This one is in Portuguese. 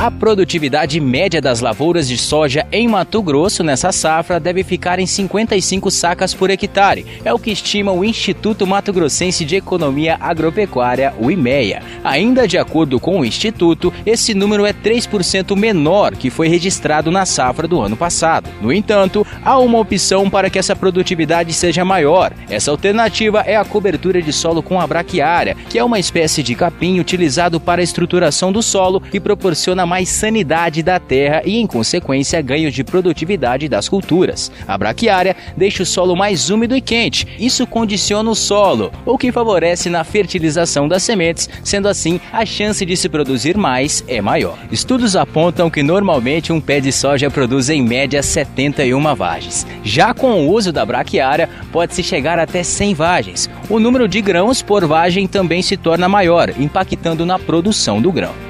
A produtividade média das lavouras de soja em Mato Grosso nessa safra deve ficar em 55 sacas por hectare. É o que estima o Instituto Mato Grossense de Economia Agropecuária, o IMEA. Ainda de acordo com o Instituto, esse número é 3% menor que foi registrado na safra do ano passado. No entanto, há uma opção para que essa produtividade seja maior. Essa alternativa é a cobertura de solo com a braquiária, que é uma espécie de capim utilizado para a estruturação do solo e proporciona mais sanidade da terra e, em consequência, ganho de produtividade das culturas. A braquiária deixa o solo mais úmido e quente. Isso condiciona o solo, o que favorece na fertilização das sementes, sendo assim a chance de se produzir mais é maior. Estudos apontam que normalmente um pé de soja produz em média 71 vagens. Já com o uso da braquiária, pode-se chegar até 100 vagens. O número de grãos por vagem também se torna maior, impactando na produção do grão.